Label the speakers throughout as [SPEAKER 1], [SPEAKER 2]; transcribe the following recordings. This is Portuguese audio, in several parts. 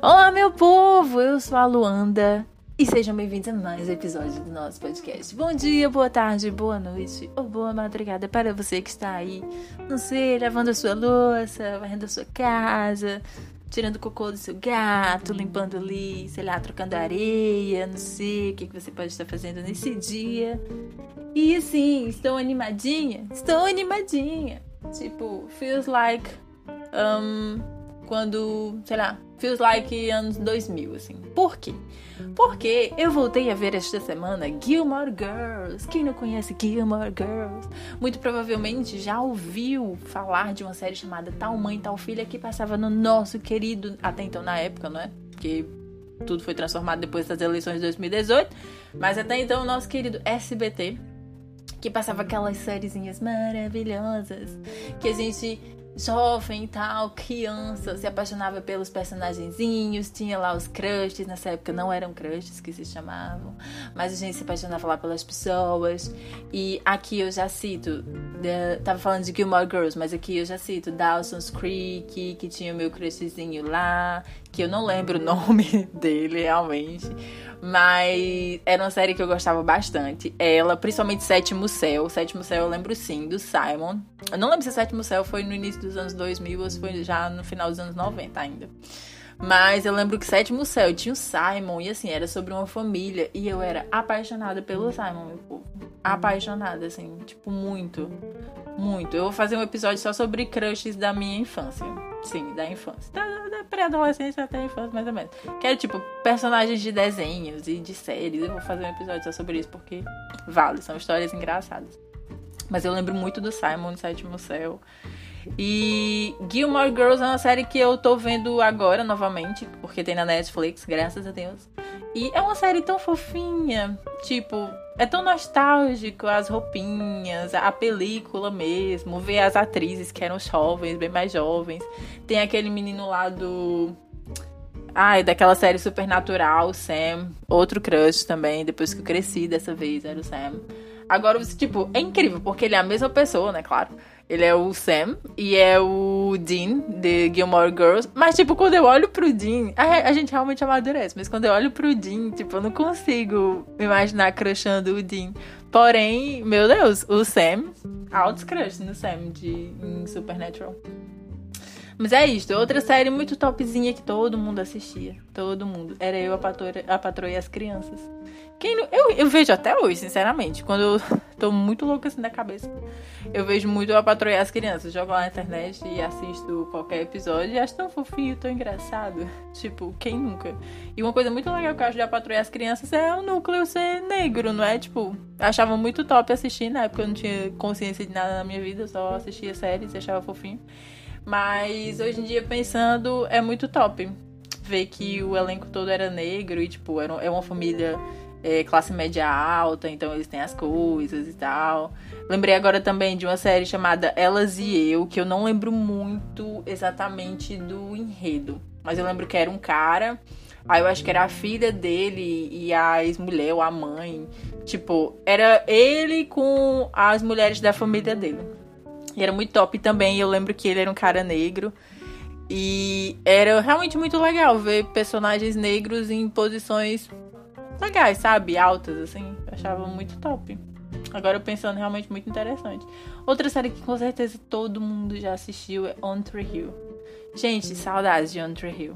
[SPEAKER 1] Olá, meu povo! Eu sou a Luanda e sejam bem-vindos a mais um episódio do nosso podcast. Bom dia, boa tarde, boa noite ou boa madrugada para você que está aí, não sei, lavando a sua louça, varrendo a sua casa, tirando cocô do seu gato, limpando ali, sei lá, trocando areia, não sei o que você pode estar fazendo nesse dia. E assim, estou animadinha? Estou animadinha! Tipo, feels like. Um, quando, sei lá, feels like anos 2000, assim. Por quê? Porque eu voltei a ver esta semana Gilmore Girls. Quem não conhece Gilmore Girls? Muito provavelmente já ouviu falar de uma série chamada Tal Mãe, Tal Filha que passava no nosso querido, até então na época, não é? Porque tudo foi transformado depois das eleições de 2018. Mas até então o nosso querido SBT que passava aquelas sériezinhas maravilhosas que a gente jovem e tal, criança, se apaixonava pelos personagenzinhos, tinha lá os crushes, nessa época não eram crushes que se chamavam, mas a gente se apaixonava lá pelas pessoas. E aqui eu já cito, de, tava falando de Gilmore Girls, mas aqui eu já cito Dawson's Creek, que tinha o meu crushzinho lá, que eu não lembro o nome dele realmente. Mas era uma série que eu gostava bastante. Ela, principalmente Sétimo Céu. Sétimo Céu eu lembro sim, do Simon. Eu não lembro se Sétimo Céu foi no início dos anos 2000 ou se foi já no final dos anos 90 ainda. Mas eu lembro que Sétimo Céu tinha o Simon e assim, era sobre uma família. E eu era apaixonada pelo Simon, meu povo. Apaixonada, assim, tipo, muito. Muito. Eu vou fazer um episódio só sobre crushes da minha infância. Sim, da infância. Da, da pré-adolescência até a infância, mais ou menos. Que é tipo personagens de desenhos e de séries. Eu vou fazer um episódio só sobre isso porque vale, são histórias engraçadas. Mas eu lembro muito do Simon do Sétimo Céu. E Gilmore Girls é uma série que eu tô vendo agora novamente, porque tem na Netflix, graças a Deus. E é uma série tão fofinha, tipo, é tão nostálgico as roupinhas, a película mesmo, ver as atrizes que eram jovens, bem mais jovens. Tem aquele menino lá do Ai, daquela série Supernatural, Sam, outro crush também, depois que eu cresci dessa vez, era o Sam. Agora, tipo, é incrível, porque ele é a mesma pessoa, né, claro. Ele é o Sam e é o Dean de Gilmore Girls. Mas, tipo, quando eu olho pro Dean, a, a, gente realmente amadurece. Mas quando eu olho pro Dean, tipo, eu não consigo imaginar crushando o Dean. Porém, meu Deus, o Sam, altos crush no Sam de Supernatural. Mas é isso, outra série muito topzinha que todo mundo assistia. Todo mundo. Era eu, a patroa, a patroa e as crianças. Quem não, eu, eu vejo até hoje, sinceramente. Quando eu tô muito louca assim da cabeça. Eu vejo muito a patroa e as crianças. Jogo lá na internet e assisto qualquer episódio e acho tão fofinho, tão engraçado. Tipo, quem nunca? E uma coisa muito legal que eu acho de a patroa e as crianças é o núcleo ser negro, não é? Tipo, achava muito top assistir na época eu não tinha consciência de nada na minha vida, só assistia séries e achava fofinho. Mas hoje em dia, pensando, é muito top. Ver que o elenco todo era negro e, tipo, era, é uma família é, classe média alta, então eles têm as coisas e tal. Lembrei agora também de uma série chamada Elas e Eu, que eu não lembro muito exatamente do enredo. Mas eu lembro que era um cara. Aí eu acho que era a filha dele e a ex-mulher ou a mãe. Tipo, era ele com as mulheres da família dele. Era muito top também. Eu lembro que ele era um cara negro. E era realmente muito legal ver personagens negros em posições legais, sabe? Altas, assim. Eu achava muito top. Agora pensando, realmente muito interessante. Outra série que com certeza todo mundo já assistiu é On Tree Hill. Gente, saudades de On Tree Hill.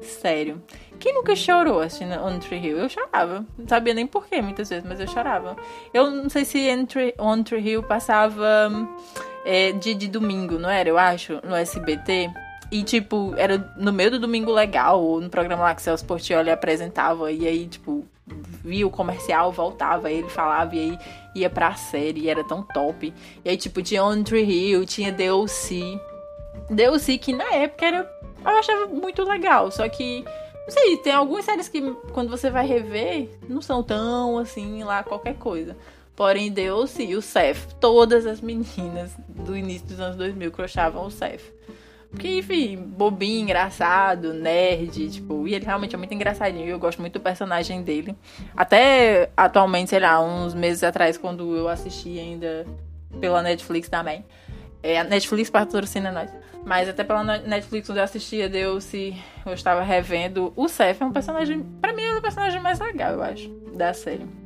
[SPEAKER 1] Sério. Quem nunca chorou assistindo On Tree Hill? Eu chorava. Não sabia nem porquê muitas vezes, mas eu chorava. Eu não sei se On Tree Hill passava é, de, de domingo, não era? Eu acho, no SBT. E, tipo, era no meio do Domingo Legal, ou no programa lá que o Celso Portioli apresentava, e aí, tipo, via o comercial, voltava, ele falava, e aí ia pra série, e era tão top. E aí, tipo, tinha On Tree Hill, tinha DLC. DLC que na época era. Eu achava muito legal, só que. Não sei, tem algumas séries que quando você vai rever, não são tão assim lá qualquer coisa. Porém, deu-se o Seth. Todas as meninas do início dos anos 2000 crochavam o Seth. Porque, enfim, bobinho, engraçado, nerd, tipo, e ele realmente é muito engraçadinho. Eu gosto muito do personagem dele. Até atualmente, sei lá, uns meses atrás, quando eu assisti ainda pela Netflix também. É, a Netflix patrocina nós. Mas até pela Netflix, onde eu assistia, deu se eu estava revendo. O Seth é um personagem. Pra mim, é o personagem mais legal, eu acho, da série.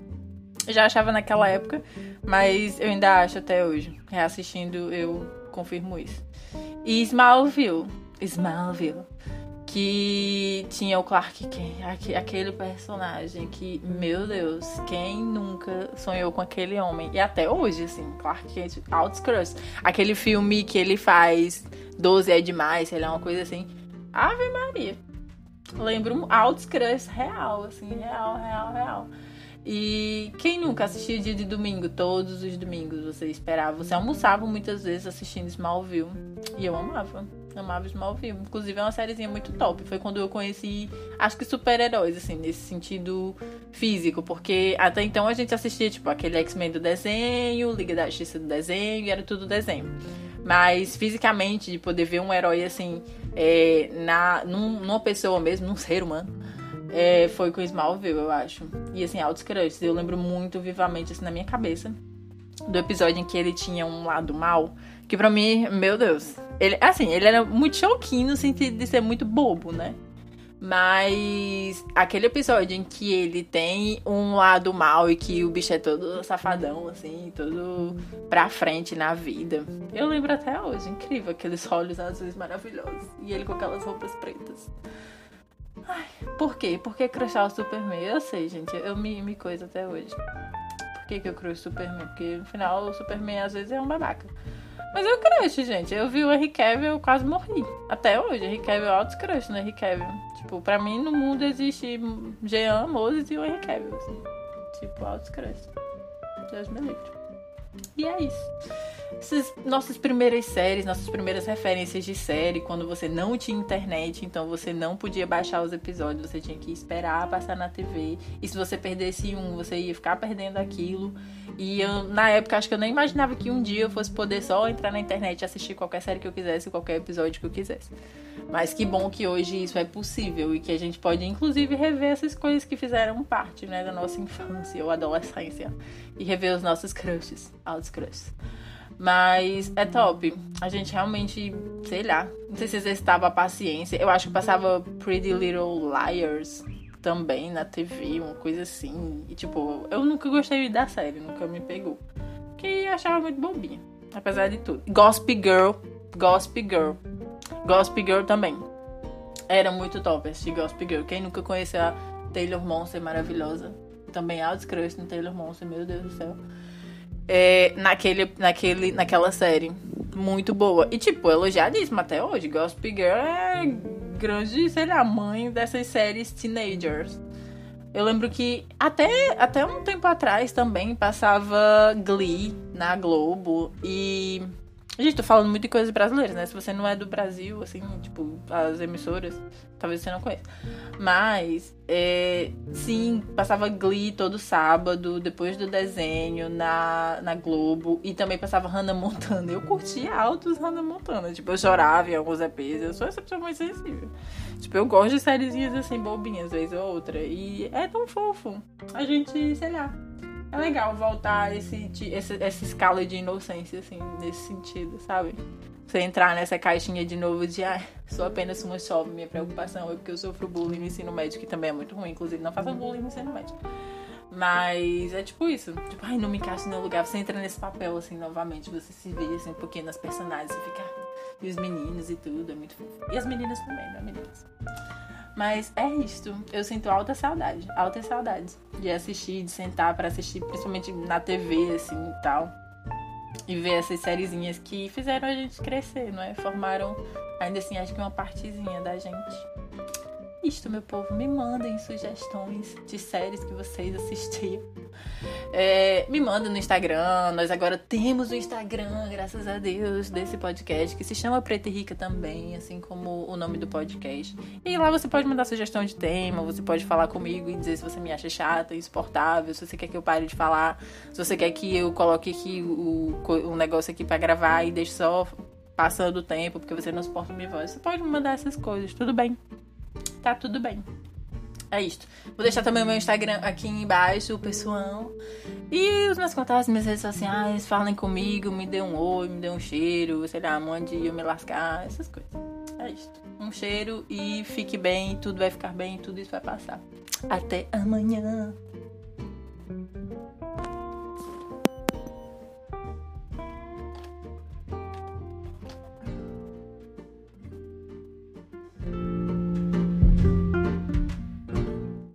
[SPEAKER 1] Eu já achava naquela época, mas eu ainda acho até hoje. Reassistindo, eu confirmo isso. E Smallville. Smallville que tinha o Clark Kent, aquele personagem que, meu Deus, quem nunca sonhou com aquele homem? E até hoje, assim, Clark Kent, Outskirts, aquele filme que ele faz, 12 é demais, sei lá, uma coisa assim. Ave Maria. Lembro um Outskirts real, assim, real, real, real. E quem nunca assistia dia de domingo? Todos os domingos você esperava. Você almoçava muitas vezes assistindo Smallville. E eu amava amava Smallville. Inclusive é uma sériezinha muito top. Foi quando eu conheci, acho que super-heróis, assim, nesse sentido físico. Porque até então a gente assistia, tipo, aquele X-Men do desenho, Liga da Justiça do desenho, e era tudo desenho. Mas fisicamente, de poder ver um herói assim, é, na, num, numa pessoa mesmo, num ser humano. É, foi com Smallville, eu acho. E assim, altos crushes. Eu lembro muito vivamente, assim, na minha cabeça. Do episódio em que ele tinha um lado mal que pra mim, meu Deus. Ele, assim, ele era muito choquinho no sentido de ser muito bobo, né? Mas aquele episódio em que ele tem um lado mal e que o bicho é todo safadão, assim, todo pra frente na vida. Eu lembro até hoje, incrível, aqueles olhos azuis maravilhosos. E ele com aquelas roupas pretas. Ai, por quê? Por que crushar o Superman? Eu sei, gente, eu me, me coisa até hoje. Por que, que eu crush o Superman? Porque no final o Superman às vezes é um babaca. Mas eu crush, gente. Eu vi o Henry Cavill, eu quase morri. Até hoje, Henry Cavill é altos crush no Henry Cavill. Tipo, pra mim no mundo existe Jean Moses e o Henry Cavill, assim. Tipo, altos crush. Deus me livre. E é isso. Nossas primeiras séries, nossas primeiras referências de série, quando você não tinha internet, então você não podia baixar os episódios, você tinha que esperar passar na TV. E se você perdesse um, você ia ficar perdendo aquilo. E eu, na época, acho que eu nem imaginava que um dia eu fosse poder só entrar na internet e assistir qualquer série que eu quisesse, qualquer episódio que eu quisesse. Mas que bom que hoje isso é possível e que a gente pode, inclusive, rever essas coisas que fizeram parte né, da nossa infância ou adolescência e rever os nossos crushes, altos crushes. Mas é top. A gente realmente, sei lá, não sei se exercitava a paciência. Eu acho que passava Pretty Little Liars também na TV, uma coisa assim. E tipo, eu nunca gostei da série, nunca me pegou. Que achava muito bobinha, apesar de tudo. Gossip Girl, Gossip Girl. Gossip Girl também. Era muito top assistir Gossip Girl. Quem nunca conheceu a Taylor Monster maravilhosa? Também altos crush no Taylor Monster, meu Deus do céu é, naquele, naquele, naquela série. Muito boa. E, tipo, elogiadíssima até hoje. Gossip Girl é grande, sei lá, mãe dessas séries teenagers. Eu lembro que até, até um tempo atrás também passava Glee na Globo. E Gente, tô falando muito de coisas brasileiras, né? Se você não é do Brasil, assim, tipo, as emissoras, talvez você não conheça. Mas, é, sim, passava Glee todo sábado, depois do desenho, na, na Globo. E também passava Hannah Montana. Eu curtia altos Hannah Montana. Tipo, eu chorava em alguns EPs. Eu sou essa pessoa muito sensível. Tipo, eu gosto de sériezinhas assim, bobinhas, vez ou outra. E é tão fofo. A gente, sei lá, é legal voltar esse, esse, essa escala de inocência, assim, nesse sentido, sabe? Você entrar nessa caixinha de novo de, ah, sou apenas uma jovem, minha preocupação é porque eu sofro bullying no ensino médio, que também é muito ruim, inclusive, não façam bullying no ensino médio. Mas é tipo isso. Tipo, ai, não me encaixa no lugar. Você entra nesse papel, assim, novamente. Você se vê, assim, um pouquinho nas personagens. Você fica... E os meninos e tudo. É muito fofo. E as meninas também, né, meninas? Mas é isto. Eu sinto alta saudade, alta saudade de assistir, de sentar para assistir, principalmente na TV, assim e tal. E ver essas sériezinhas que fizeram a gente crescer, não é? Formaram, ainda assim, acho que uma partezinha da gente isto, meu povo. Me mandem sugestões de séries que vocês assistiam. É, me mandem no Instagram. Nós agora temos o Instagram, graças a Deus, desse podcast, que se chama Preta e Rica também, assim como o nome do podcast. E lá você pode mandar sugestão de tema, você pode falar comigo e dizer se você me acha chata, insuportável, se você quer que eu pare de falar, se você quer que eu coloque aqui o, o negócio aqui para gravar e deixe só passando o tempo, porque você não suporta minha voz. Você pode me mandar essas coisas, tudo bem tá tudo bem. É isto. Vou deixar também o meu Instagram aqui embaixo, pessoal. E os meus contatos, minhas redes sociais, falem comigo, me dê um oi, me dê um cheiro, sei lá, onde eu me lascar, essas coisas. É isso. Um cheiro e fique bem, tudo vai ficar bem, tudo isso vai passar. Até amanhã.